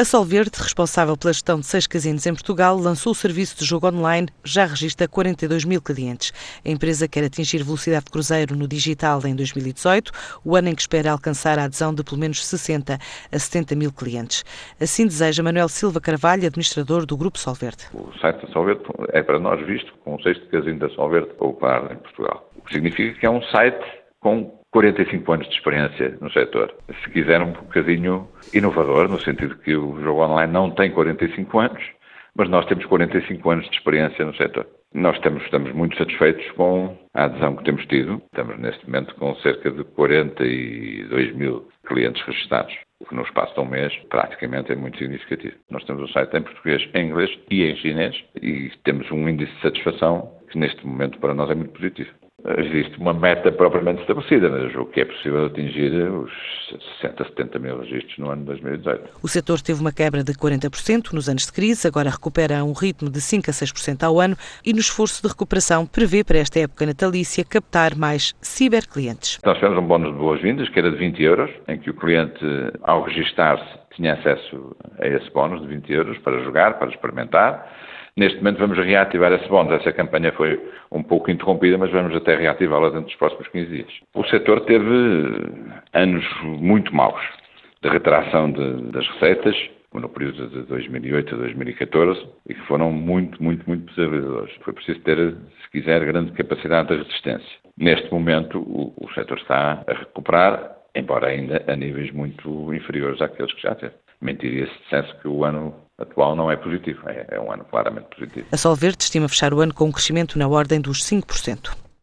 A Solverde, responsável pela gestão de seis casinos em Portugal, lançou o serviço de jogo online, já registra 42 mil clientes. A empresa quer atingir velocidade de cruzeiro no digital em 2018, o ano em que espera alcançar a adesão de pelo menos 60 a 70 mil clientes. Assim deseja Manuel Silva Carvalho, administrador do Grupo Solverde. O site da Solverde é para nós visto como o sexto casino da Solverde par em Portugal. O que significa que é um site com 45 anos de experiência no setor. Se quiser, um bocadinho inovador, no sentido que o jogo online não tem 45 anos, mas nós temos 45 anos de experiência no setor. Nós estamos, estamos muito satisfeitos com a adesão que temos tido. Estamos, neste momento, com cerca de 42 mil clientes registrados, o que no espaço de um mês, praticamente, é muito significativo. Nós temos o site em português, em inglês e em chinês e temos um índice de satisfação que, neste momento, para nós é muito positivo existe uma meta propriamente estabelecida, mas o que é possível atingir os 60, 70 mil registros no ano de 2018. O setor teve uma quebra de 40% nos anos de crise, agora recupera a um ritmo de 5 a 6% ao ano e no esforço de recuperação prevê para esta época natalícia captar mais ciberclientes. Nós tivemos um bónus de boas-vindas que era de 20 euros, em que o cliente, ao registar-se, tinha acesso a esse bónus de 20 euros para jogar, para experimentar Neste momento vamos reativar esse bónus. Essa campanha foi um pouco interrompida, mas vamos até reativá-la dentro dos próximos 15 dias. O setor teve anos muito maus de retração de, das receitas, no período de 2008 a 2014, e que foram muito, muito, muito desafiadores. Foi preciso ter, se quiser, grande capacidade de resistência. Neste momento, o, o setor está a recuperar, embora ainda a níveis muito inferiores àqueles que já teve. Mentiria se dissesse que o ano atual não é positivo, é, é um ano claramente positivo. A Solverde estima fechar o ano com um crescimento na ordem dos 5%.